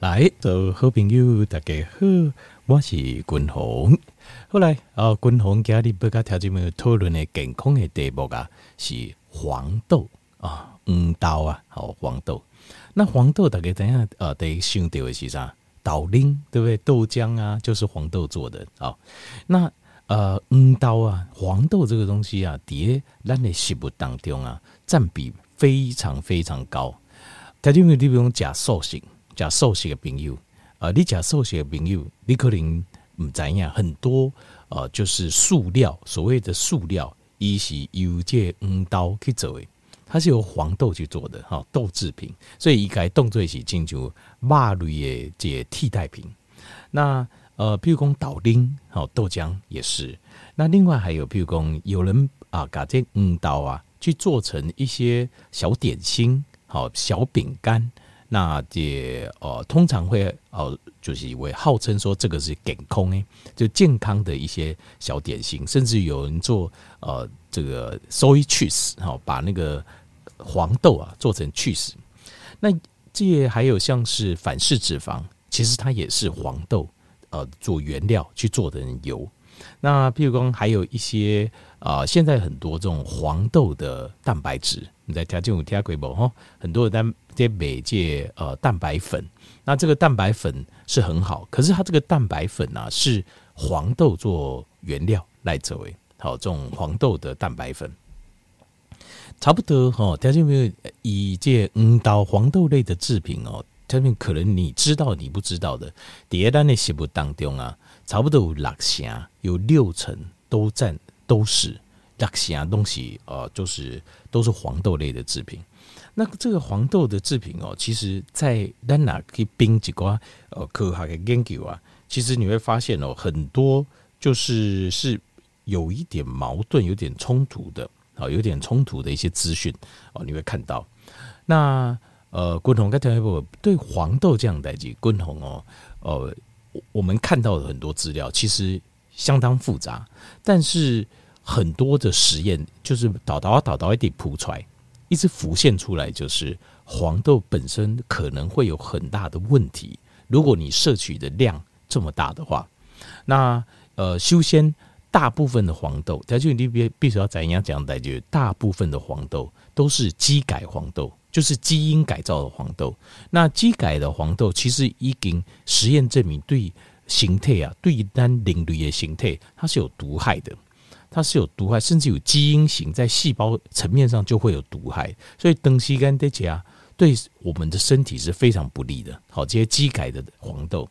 来，做好朋友，大家好，我是君鸿。后来啊，君鸿今日要跟条件朋友讨论的健康的题目啊，是黄豆啊，黄豆啊，好黄豆。那黄豆大家等下呃，得想到的是啥？豆奶对不对？豆浆啊，就是黄豆做的啊。那呃，黄豆啊，黄豆这个东西啊，在咱的食物当中啊，占比非常非常高。条件朋友，你比如讲素食，素食的朋友，呃，你讲素食的朋友，你可能唔知样，很多呃，就是塑料，所谓的塑料，伊是由这黄豆去做的，它是由黄豆去做的，哈，豆制品，所以伊该当作是进入肉类的这替代品。那呃，譬如讲豆丁，好豆浆也是。那另外还有譬如讲，有人啊，把这黄豆啊去做成一些小点心，好小饼干。那这呃，通常会呃，就是会号称说这个是健康诶，就健康的一些小点心，甚至有人做呃这个 soy cheese，好把那个黄豆啊做成 cheese。那这还有像是反式脂肪，其实它也是黄豆。呃，做原料去做的油，那譬如说还有一些啊、呃，现在很多这种黄豆的蛋白质，你在条件有听过不哈？很多的蛋这些媒介呃蛋白粉，那这个蛋白粉是很好，可是它这个蛋白粉呢、啊、是黄豆做原料来作为好这种黄豆的蛋白粉，差不多哈。条件没有以这五到黄豆类的制品哦。下面可能你知道你不知道的，第二单的食物当中啊，差不多有六成，有六成都占都是六成东西，呃，就是都是黄豆类的制品。那这个黄豆的制品哦，其实在咱哪可以冰几瓜呃科学的研究啊，其实你会发现哦，很多就是是有一点矛盾、有点冲突的，啊，有点冲突的一些资讯哦，你会看到那。呃，昆宏刚才我对黄豆这样的东西，昆宏哦，呃，我们看到的很多资料其实相当复杂，但是很多的实验就是导导导导一点铺出来，一直浮现出来，就是黄豆本身可能会有很大的问题。如果你摄取的量这么大的话，那呃，修仙大部分的黄豆，它就你必必须要怎样讲的，就大部分的黄豆都是基改黄豆。就是基因改造的黄豆，那基改的黄豆其实已经实验证明对形态啊，对单领域的形态，它是有毒害的，它是有毒害，甚至有基因型在细胞层面上就会有毒害，所以长时间在吃对我们的身体是非常不利的。好，这些基改的黄豆，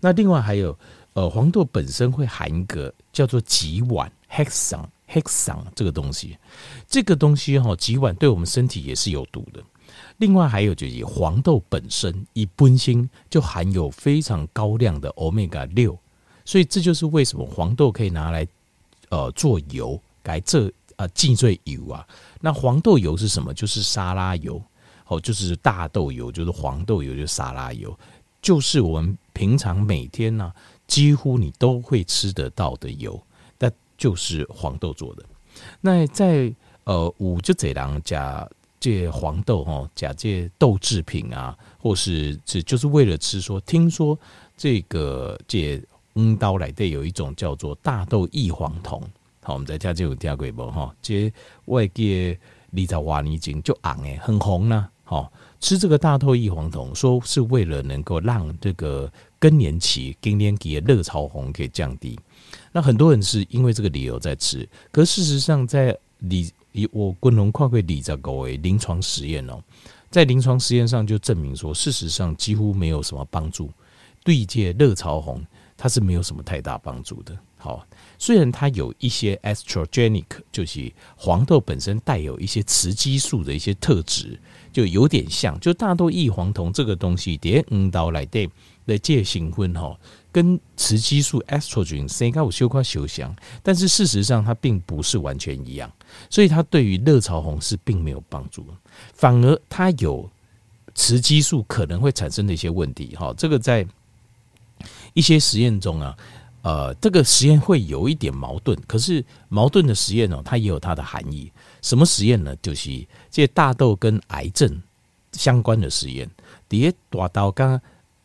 那另外还有呃，黄豆本身会含一个叫做己烷 hexan hexan 这个东西，这个东西哈，己烷对我们身体也是有毒的。另外还有就是黄豆本身一本身就含有非常高量的欧米伽六，所以这就是为什么黄豆可以拿来呃做油，改这呃净赘油啊。那黄豆油是什么？就是沙拉油，哦，就是大豆油，就是黄豆油，就是沙拉油，就是我们平常每天呢、几乎你都会吃得到的油，那就是黄豆做的。那在呃五就这两家。借黄豆哦，假借豆制品啊，或是这就是为了吃说。听说这个借黄豆来的有一种叫做大豆异黄酮，好，我们在家就有听过不哈？这外界你在挖泥井就红诶，很红呢。好，吃这个大豆异黄酮，说是为了能够让这个更年期更年期的热潮红可以降低。那很多人是因为这个理由在吃，可事实上在你。以我共同跨过里在搞诶临床实验哦，在临床实验上就证明说，事实上几乎没有什么帮助。对这热潮红，它是没有什么太大帮助的。好，虽然它有一些 estrogenic，就是黄豆本身带有一些雌激素的一些特质，就有点像，就大豆异黄酮这个东西，点五刀来对来借新婚哈。跟雌激素 estrogen 三个五修块修香，但是事实上它并不是完全一样，所以它对于热潮红是并没有帮助，反而它有雌激素可能会产生的一些问题。哈，这个在一些实验中啊，呃，这个实验会有一点矛盾，可是矛盾的实验呢，它也有它的含义。什么实验呢？就是这大豆跟癌症相关的实验，第一大豆刚。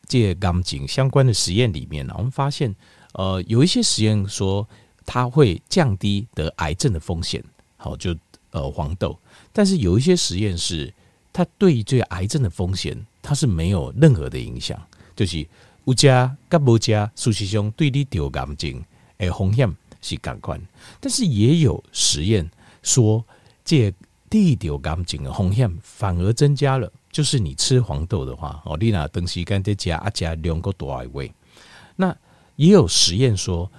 这钢筋相关的实验里面呢，我们发现，呃，有一些实验说它会降低得癌症的风险。好，就呃黄豆，但是有一些实验是它对这癌症的风险，它是没有任何的影响，就是有加跟无加，事实上对你得癌症诶风险是同款，但是也有实验说，这第得癌症的风险反而增加了。就是你吃黄豆的话，哦，你那东西干在加啊加两个多位。那也有实验说，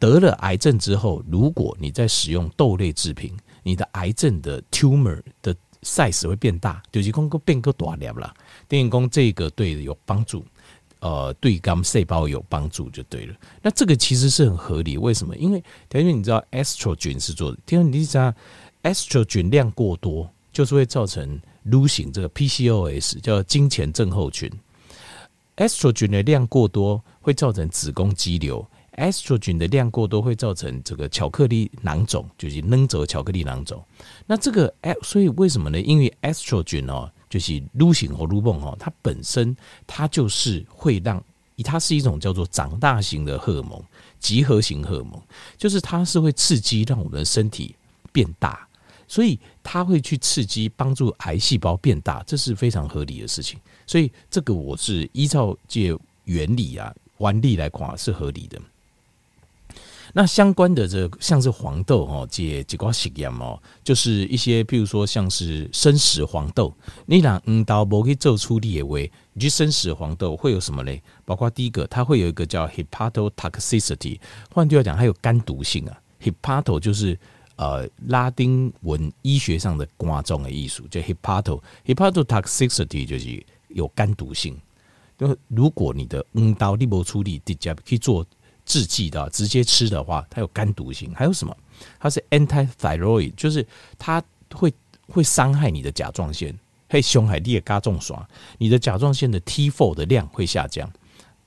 得了癌症之后，如果你在使用豆类制品，你的癌症的 tumor 的 size 会变大，就是讲个变个大粒了。电影工这个对有帮助，呃，对肝细胞有帮助就对了。那这个其实是很合理，为什么？因为因为你知道 estrogen 是做的，第二你知道 estrogen 量过多，就是会造成。Losing 这个 PCOS 叫经前症候群，estrogen 的量过多会造成子宫肌瘤，estrogen 的量过多会造成这个巧克力囊肿，就是扔走巧克力囊肿。那这个，所以为什么呢？因为 estrogen 哦，就是 Losing 和 Lubon 哦，它本身它就是会让它是一种叫做长大型的荷尔蒙，集合型荷尔蒙，就是它是会刺激让我们的身体变大。所以它会去刺激，帮助癌细胞变大，这是非常合理的事情。所以这个我是依照这原理啊、原理来看是合理的。那相关的这像是黄豆哦，这几个实验哦，就是一些譬如说像是生食黄豆，你让嗯到某去做处理的话，你去生食黄豆会有什么嘞？包括第一个，它会有一个叫 hepatotoxicity，换句话讲，它有肝毒性啊。hepato 就是。呃，拉丁文医学上的肝脏的艺术叫 hepato，hepatotoxicity 就是有肝毒性。就如果你的嗯刀你没处理，直接去做制剂的，直接吃的话，它有肝毒性。还有什么？它是 antithyroid，就是它会会伤害你的甲状腺，会伤害你的甲状腺，你的甲状腺的 T4 的量会下降。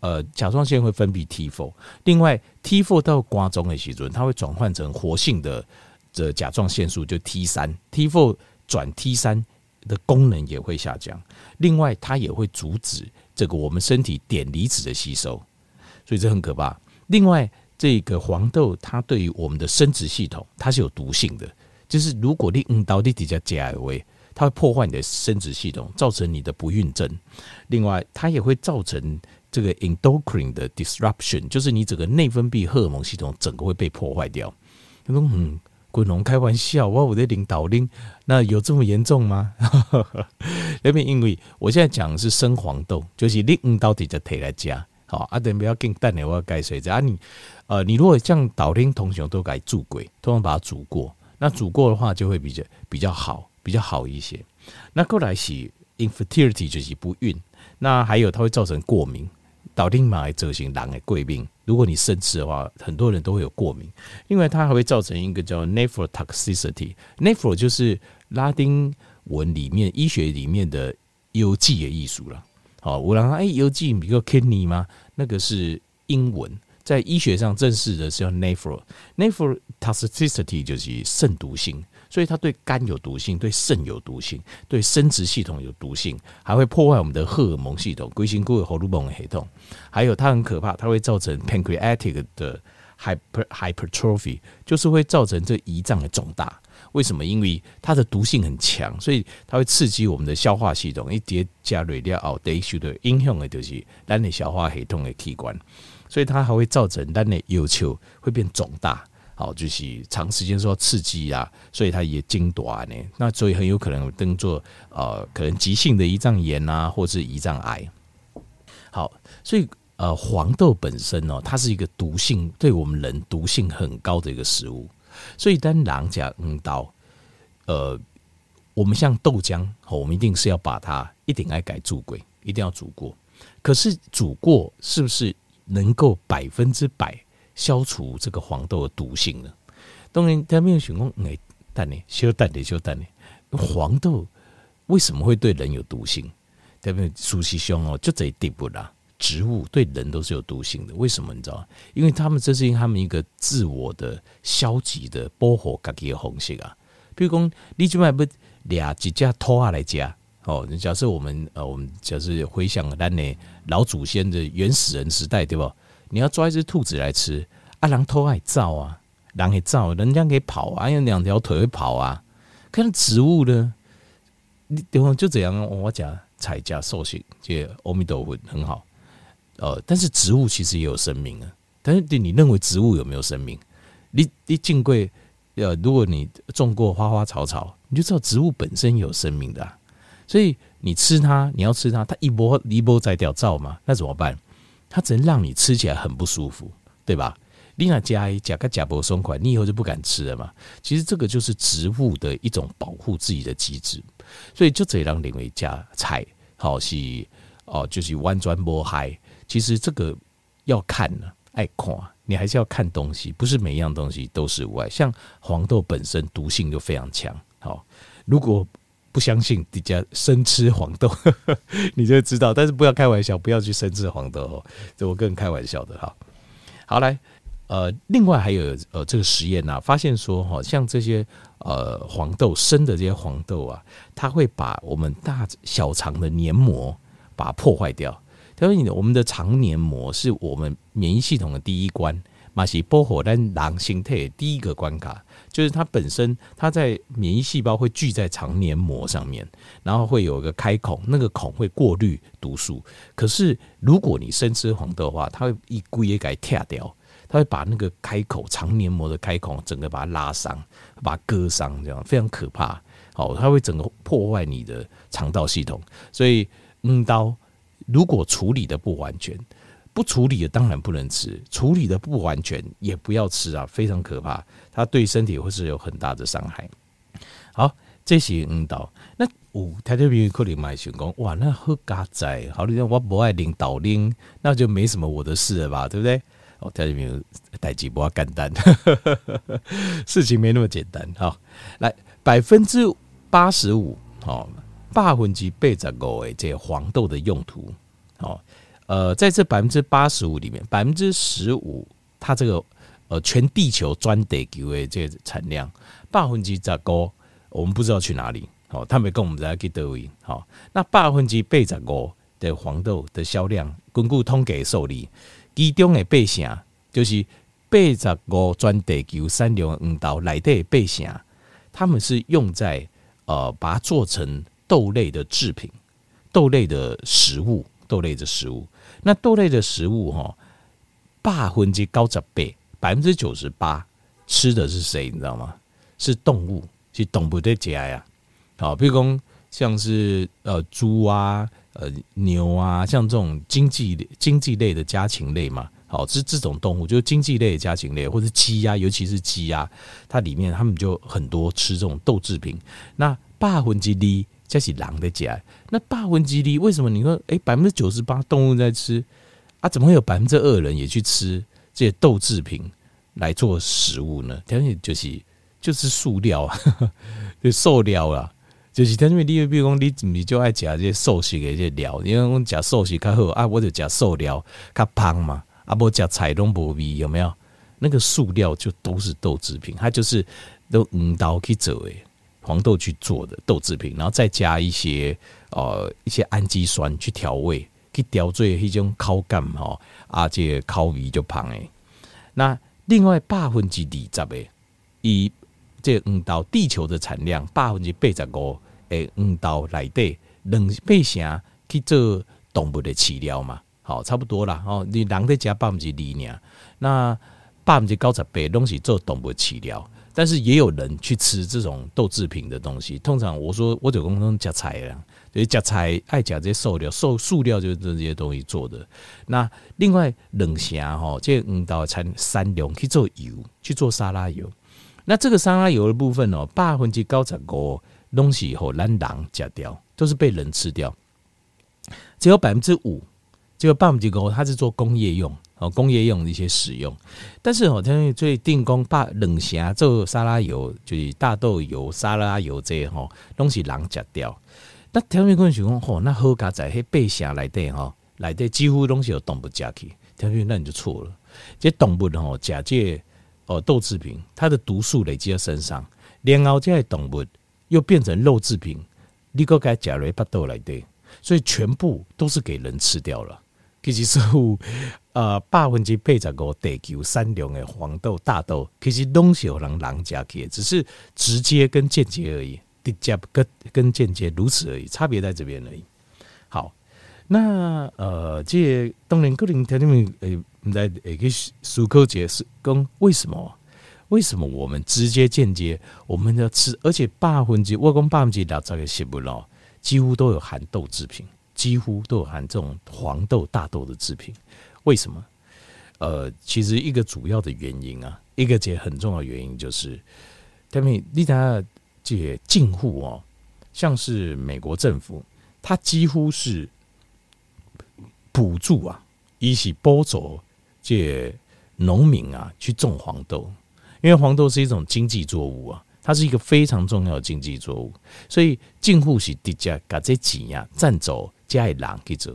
呃，甲状腺会分泌 T4，另外 T4 到瓜中的时候，它会转换成活性的。这甲状腺素就 T 三 T four 转 T 三的功能也会下降，另外它也会阻止这个我们身体碘离子的吸收，所以这很可怕。另外，这个黄豆它对于我们的生殖系统它是有毒性的，就是如果你嗯到底底下加位，它会破坏你的生殖系统，造成你的不孕症。另外，它也会造成这个 endocrine 的 disruption，就是你整个内分泌荷尔蒙系统整个会被破坏掉。他说嗯。滚龙开玩笑，我我的领导令，那有这么严重吗？那边因为我现在讲的是生黄豆，就是你到底在提来加好啊？等不要跟蛋的，我要盖水啊！你呃，你如果像导令同学都改煮过，通常把它煮过，那煮过的话就会比较比较好，比较好一些。那过来是 infertility 就是不孕，那还有它会造成过敏。导定马来执行狼的贵病，如果你生吃的话，很多人都会有过敏。另外，它还会造成一个叫 nephrotoxicity。nephro 就是拉丁文里面医学里面的邮寄的艺术了。好，我让他哎，邮寄比如 kidney 吗？那个是英文，在医学上正式的是叫 nephro。nephrotoxicity 就是肾毒性。所以它对肝有毒性，对肾有毒性，对生殖系统有毒性，还会破坏我们的荷尔蒙系统，龟心骨的荷尔蒙系统。还有它很可怕，它会造成 pancreatic 的 hyper hypertrophy，就是会造成这胰脏的肿大。为什么？因为它的毒性很强，所以它会刺激我们的消化系统。一叠加瑞料奥得修的影响的就是咱的消化系统的器官，所以它还会造成咱的要求会变肿大。好，就是长时间受到刺激啊，所以它也精短呢。那所以很有可能登做呃，可能急性的胰脏炎啊，或是胰脏癌。好，所以呃，黄豆本身哦，它是一个毒性对我们人毒性很高的一个食物。所以当狼甲嗯刀，呃，我们像豆浆，我们一定是要把它一定要改煮过，一定要煮过。可是煮过是不是能够百分之百？消除这个黄豆的毒性呢？当然，他没有想过哎，蛋呢？修蛋的修蛋呢？黄豆为什么会对人有毒性？对不对？熟悉兄哦，就这一地步啦。植物对人都是有毒性的，为什么你知道？因为他们这是因为他们一个自我的消极的保护自己的方式啊。比如讲，你就买不俩几只拖下来加哦，假设我们呃，我们假设回想咱的老祖先的原始人时代，对不？你要抓一只兔子来吃，啊，狼偷爱造啊，狼会造，人家可以跑啊，用两条腿会跑啊。可是植物呢？你等会就怎样，我讲采家受刑，这阿弥陀佛很好。呃，但是植物其实也有生命啊。但是你认为植物有没有生命？你你进柜，呃，如果你种过花花草草，你就知道植物本身有生命的啊。所以你吃它，你要吃它，它一波一波在掉灶嘛，那怎么办？它只能让你吃起来很不舒服，对吧？另外加一加个假薄松块，你以后就不敢吃了嘛。其实这个就是植物的一种保护自己的机制。所以就这样认为加菜好是哦，就是弯砖摸嗨。其实这个要看呢，爱看，你还是要看东西，不是每一样东西都是无害。像黄豆本身毒性就非常强。好，如果不相信，底下生吃黄豆，你就知道。但是不要开玩笑，不要去生吃黄豆哦。这我个人开玩笑的哈。好，来，呃，另外还有呃这个实验啊，发现说哈，像这些呃黄豆生的这些黄豆啊，它会把我们大小肠的黏膜把它破坏掉。他说：“你我们的肠黏膜是我们免疫系统的第一关，马西波火丹狼心态第一个关卡。”就是它本身，它在免疫细胞会聚在肠黏膜上面，然后会有一个开孔，那个孔会过滤毒素。可是如果你生吃黄豆的话，它会一龟也给它跳掉，它会把那个开口肠黏膜的开孔整个把它拉伤，把它割伤，这样非常可怕。好，它会整个破坏你的肠道系统。所以，嗯，刀如果处理的不完全。不处理的当然不能吃，处理的不完全也不要吃啊，非常可怕，它对身体会是有很大的伤害。好，这些嗯导，那五台这边可能买选工哇，那喝咖仔，好，你说我不爱领导领，那就没什么我的事了吧，对不对？哦，台这边代志不要简单，事情没那么简单。好，来百分之八十五，好，百分之八十五的，这个黄豆的用途，好。呃，在这百分之八十五里面，百分之十五，它这个呃全地球专地球的这个产量，百分之十五，我们不知道去哪里。好，他们跟我们在给德维。好，那百分之八十五的黄豆的销量，根据统计数字，其中的八成就是八十五专地球产量黄豆来的八成，他们是用在呃把它做成豆类的制品，豆类的食物，豆类的食物。那豆类的食物哈，百分之九十八，百分之九十八吃的是谁？你知道吗？是动物，是动物在吃呀。好，比如说像是呃猪啊、呃牛啊，像这种经济经济类的家禽类嘛。好，是这种动物，就是经济类的家禽类，或者鸡呀，尤其是鸡呀，它里面他们就很多吃这种豆制品。那百分之二。这是狼的家，那百分之二为什么你说诶百分之九十八动物在吃啊？怎么会有百分之二人也去吃这些豆制品来做食物呢？条件就是就是塑料啊，就塑料啊，就是条件你比如讲你怎么就爱吃这些素食的这些料，因为我们吃素食较好啊，我就吃塑料较胖嘛，啊不吃菜拢无味有没有？那个塑料就都是豆制品，它就是都五刀去做的。黄豆去做的豆制品，然后再加一些呃一些氨基酸去调味，去调制一种口感哈，啊这个口味就胖诶。那另外百分之二十诶，以这个黄豆地球的产量百分之八十五诶，黄豆内底两倍成去做动物的饲料嘛，好差不多啦哦。你人在加百分之二呢，那百分之九十八拢是做动物饲料。但是也有人去吃这种豆制品的东西。通常我说我就公公夹菜啦，所以夹菜爱夹这些塑料，塑塑料就是这些东西做的。那另外冷虾哈，这黄豆产三两去做油，去做沙拉油。那这个沙拉油的部分哦，百分之九十五东西以后让人夹掉，都是被人吃掉。只有百分之五，只有百分之高，它是做工业用。哦，工业用的一些使用，但是哦，他最定工把冷虾做沙拉油，就是大豆油、沙拉油这些吼东西人吃掉。那条面工人讲，吼，那好加在迄八成内底哈，内底几乎东西有动物加去。条面那你就错了，这动物吼假借哦豆制品，它的毒素累积在身上，然后这些动物又变成肉制品，你个该加瑞巴豆来底，所以全部都是给人吃掉了。其实是呃百分之八十五地球产量的黄豆、大豆，其实都是有人人家给，只是直接跟间接而已，直接跟跟间接如此而已，差别在这边而已。好，那呃，这当然个人条件诶，诶，在诶个思考解释，讲为什么？为什么我们直接间接我们要吃？而且百分之我讲百分之六十的食物咯，几乎都有含豆制品。几乎都有含这种黄豆、大豆的制品，为什么？呃，其实一个主要的原因啊，一个节很重要的原因就是，他们你看这些进户哦，像是美国政府，它几乎是补助啊，一起拨走这农民啊去种黄豆，因为黄豆是一种经济作物啊。它是一个非常重要的经济作物，所以进户是直接把这钱呀占走，加一两给走，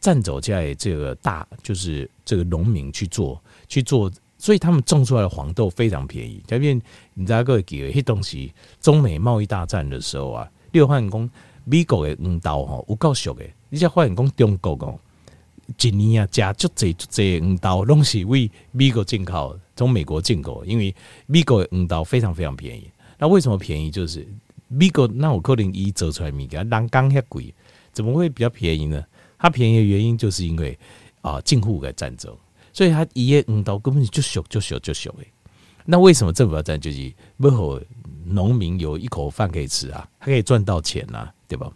占走加这个大就是这个农民去做去做，所以他们种出来的黄豆非常便宜。这边你知道各位记得，那东西中美贸易大战的时候啊，六汉公美国的黄豆哈有够俗的，你再发现讲中国哦，一年啊加足济足济黄豆，拢是为美国进口。从美国进口，因为美国的黄豆非常非常便宜。那为什么便宜？就是美国那我可能一折出来米，给它栏杆还贵，怎么会比较便宜呢？它便宜的原因就是因为啊进户给占走，所以它一叶黄豆根本就小就小就小诶。那为什么政府要占？就是为何农民有一口饭可以吃啊，还可以赚到钱啊，对吧？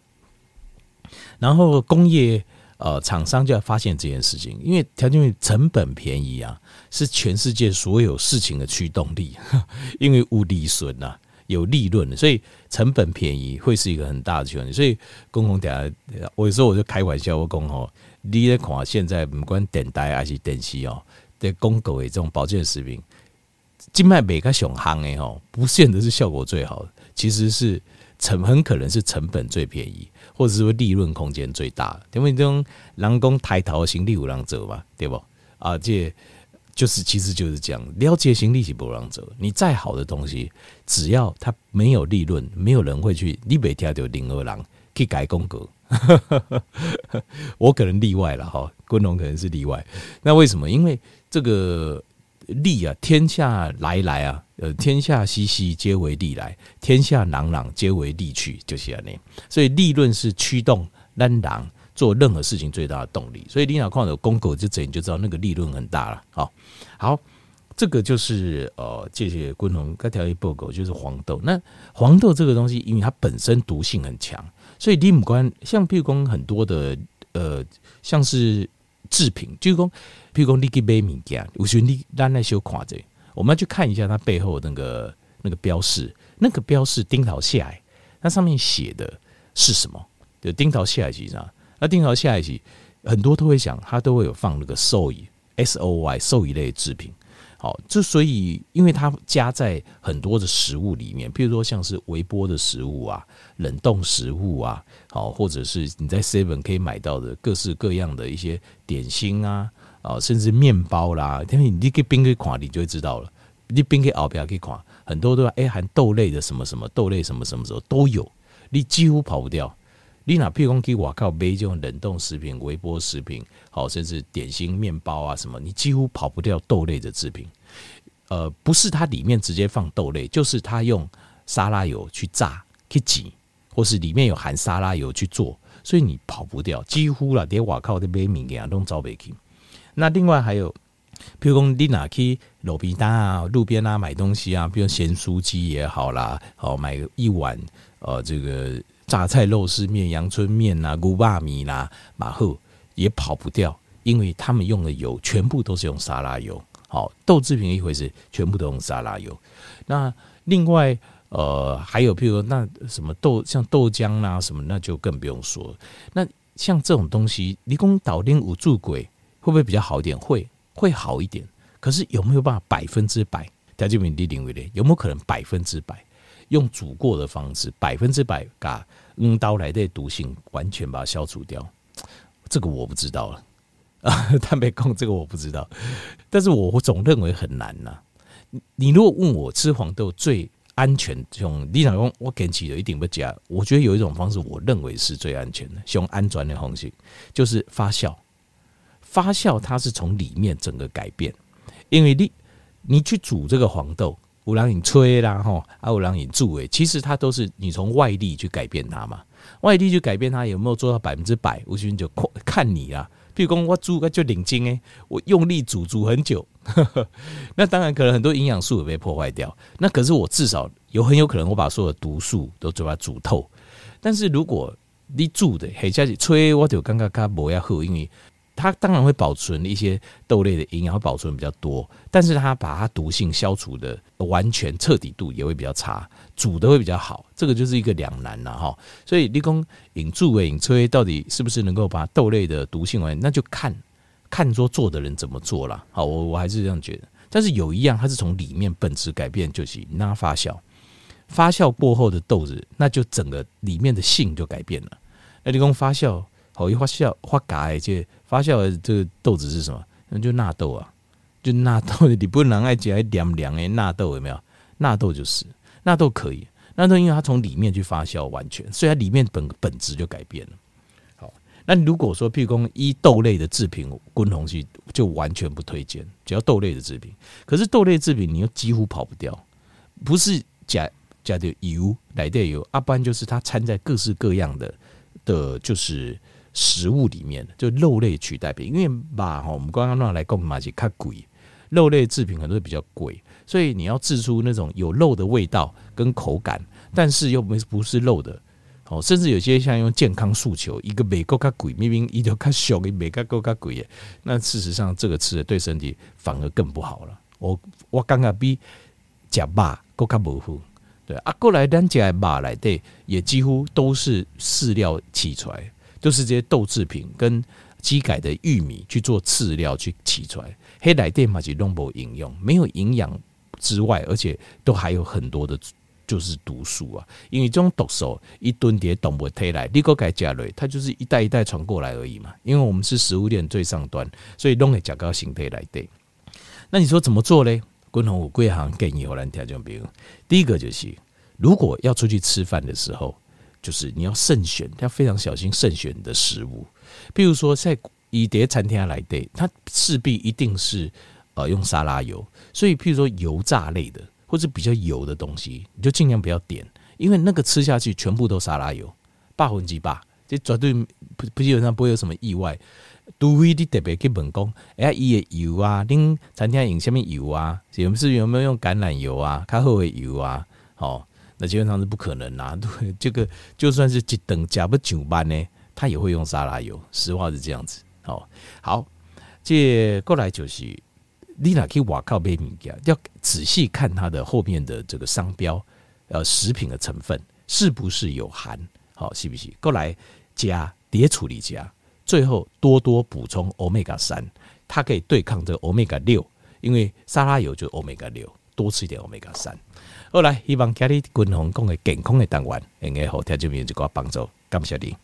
然后工业。呃，厂商就要发现这件事情，因为条件成本便宜啊，是全世界所有事情的驱动力。因为无利润呐，有利润，所以成本便宜会是一个很大的权利。所以公共等下，我有时候我就开玩笑，我讲哦，你在看现在不管等待还是电视哦，对公狗的这种保健食品，静脉每个熊行的哦，不见得是效果最好的，其实是成很可能是成本最便宜。或者是说利润空间最大，因为这种人工抬头行李有人走嘛，对不？啊，这就是其实就是这样，了解行李是不让走。你再好的东西，只要它没有利润，没有人会去。你别听到零二郎去改公格，我可能例外了哈，昆龙可能是例外。那为什么？因为这个。利啊，天下来来啊，呃，天下熙熙皆为利来，天下攘攘皆为利去，就是这样。所以利润是驱动让人做任何事情最大的动力。所以你哪看到公狗就整，你就知道那个利润很大了。好，好，这个就是呃，谢谢昆龙该条一报告就是黄豆。那黄豆这个东西，因为它本身毒性很强，所以你不管像譬如说很多的呃，像是制品，就是说。譬如讲你去买物件，我是你咱来小看者，我们要去看一下它背后那个那个标识，那个标识钉桃下来，那上面写的是什么？就钉桃下来上，那钉桃下来是很多都会想，它都会有放那个兽医 S O Y 兽医类制品。好，之所以因为它加在很多的食物里面，譬如说像是微波的食物啊、冷冻食物啊，好，或者是你在 seven 可以买到的各式各样的一些点心啊。啊，甚至面包啦，因为你给冰给看，你就会知道了。你冰给熬不要给看，很多都要哎含豆类的什么什么豆类什么什么时候都有，你几乎跑不掉。你哪譬如讲给我靠买这种冷冻食品、微波食品，好，甚至点心、面包啊什么，你几乎跑不掉豆类的制品。呃，不是它里面直接放豆类，就是它用沙拉油去炸、去挤，或是里面有含沙拉油去做，所以你跑不掉，几乎了。连我靠的杯面给啊都找不起。那另外还有，譬如讲你哪去路边摊啊、路边啊买东西啊，比如咸酥鸡也好啦，好买一碗呃这个榨菜肉丝面、阳春面呐、古巴米啦，马后也跑不掉，因为他们用的油全部都是用沙拉油。好，豆制品一回事，全部都用沙拉油。那另外呃还有譬如说那什么豆像豆浆啦什么，那就更不用说。那像这种东西，你讲导丁五柱鬼。会不会比较好一点？会会好一点。可是有没有办法百分之百？条件问题定位的有没有可能百分之百用煮过的方式，百分之百把用刀来的毒性完全把它消除掉？这个我不知道了啊，坦白讲，这个我不知道。但是我我总认为很难呐、啊。你如果问我吃黄豆最安全，像你老公我坚持有一定不假。我觉得有一种方式，我认为是最安全的，用安全的方式，就是发酵。发酵它是从里面整个改变，因为你你去煮这个黄豆，有人你吹啦吼，啊有人你煮诶，其实它都是你从外力去改变它嘛，外力去改变它有没有做到百分之百，吴君就看你啦。譬如说我煮个就领筋诶，我用力煮煮很久，那当然可能很多营养素也被破坏掉。那可是我至少有很有可能我把所有的毒素都把它煮透。但是如果你煮的黑下去吹，我就刚刚它不要喝，因为它当然会保存一些豆类的营养，会保存比较多，但是它把它毒性消除的完全彻底度也会比较差。煮的会比较好，这个就是一个两难了哈。所以立功引注为引吹，到底是不是能够把豆类的毒性完，那就看看说做的人怎么做了。好，我我还是这样觉得。但是有一样，它是从里面本质改变，就是那发酵，发酵过后的豆子，那就整个里面的性就改变了。那立功发酵，好一发酵发改，这发酵的这个豆子是什么？那就纳豆啊，就纳豆。你不能爱讲凉凉诶，纳豆有没有？纳豆就是。纳豆可以，纳豆因为它从里面去发酵，完全，所以它里面本本质就改变了。好，那如果说譬如说一豆类的制品，滚红去就完全不推荐，只要豆类的制品。可是豆类制品你又几乎跑不掉，不是加加的油来的油，啊，不然就是它掺在各式各样的的，就是食物里面，就肉类取代品。因为吧，哈，我们刚刚弄来讲嘛，是较贵，肉类制品很多比较贵。所以你要制出那种有肉的味道跟口感，但是又没不是肉的，哦，甚至有些像用健康诉求，一个美国卡贵，明明一条卡小的美国够卡贵耶，那事实上这个吃的对身体反而更不好了。我我刚刚比假肉够卡模糊，对啊，过来单加肉来对，也几乎都是饲料起出来，都是这些豆制品跟机改的玉米去做饲料去起出来，黑来电嘛是都没营养，没有营养。之外，而且都还有很多的，就是毒素啊。因为这种毒素一吨碟动物体来，你个改加类，它就是一代一代传过来而已嘛。因为我们是食物链最上端，所以弄个较高形态来对。那你说怎么做嘞？共同五贵行建议我来调整，比如第一个就是，如果要出去吃饭的时候，就是你要慎选，要非常小心慎选的食物。比如说在以碟餐厅来对，它势必一定是。呃，用沙拉油，所以譬如说油炸类的或者比较油的东西，你就尽量不要点，因为那个吃下去全部都沙拉油，百分之百，这绝对不不基本上不会有什么意外。除非你特别去问讲，哎，伊的油啊，恁餐厅用什么油啊？有没是有没有用橄榄油啊？较好的油啊？哦，那基本上是不可能啦。对，这个就算是一等加不上班呢，他也会用沙拉油。实话是这样子。好，好，这过来就是。你哪去瓦靠买物件，要仔细看它的后面的这个商标，呃，食品的成分是不是有含？好，是不是？过来加叠处理加，最后多多补充欧米伽三，它可以对抗这个欧米伽六，因为沙拉油就欧米伽六，多吃一点欧米伽三。后来希望家里军方讲的健康的单元，应该好听这边有一个帮助，感谢你。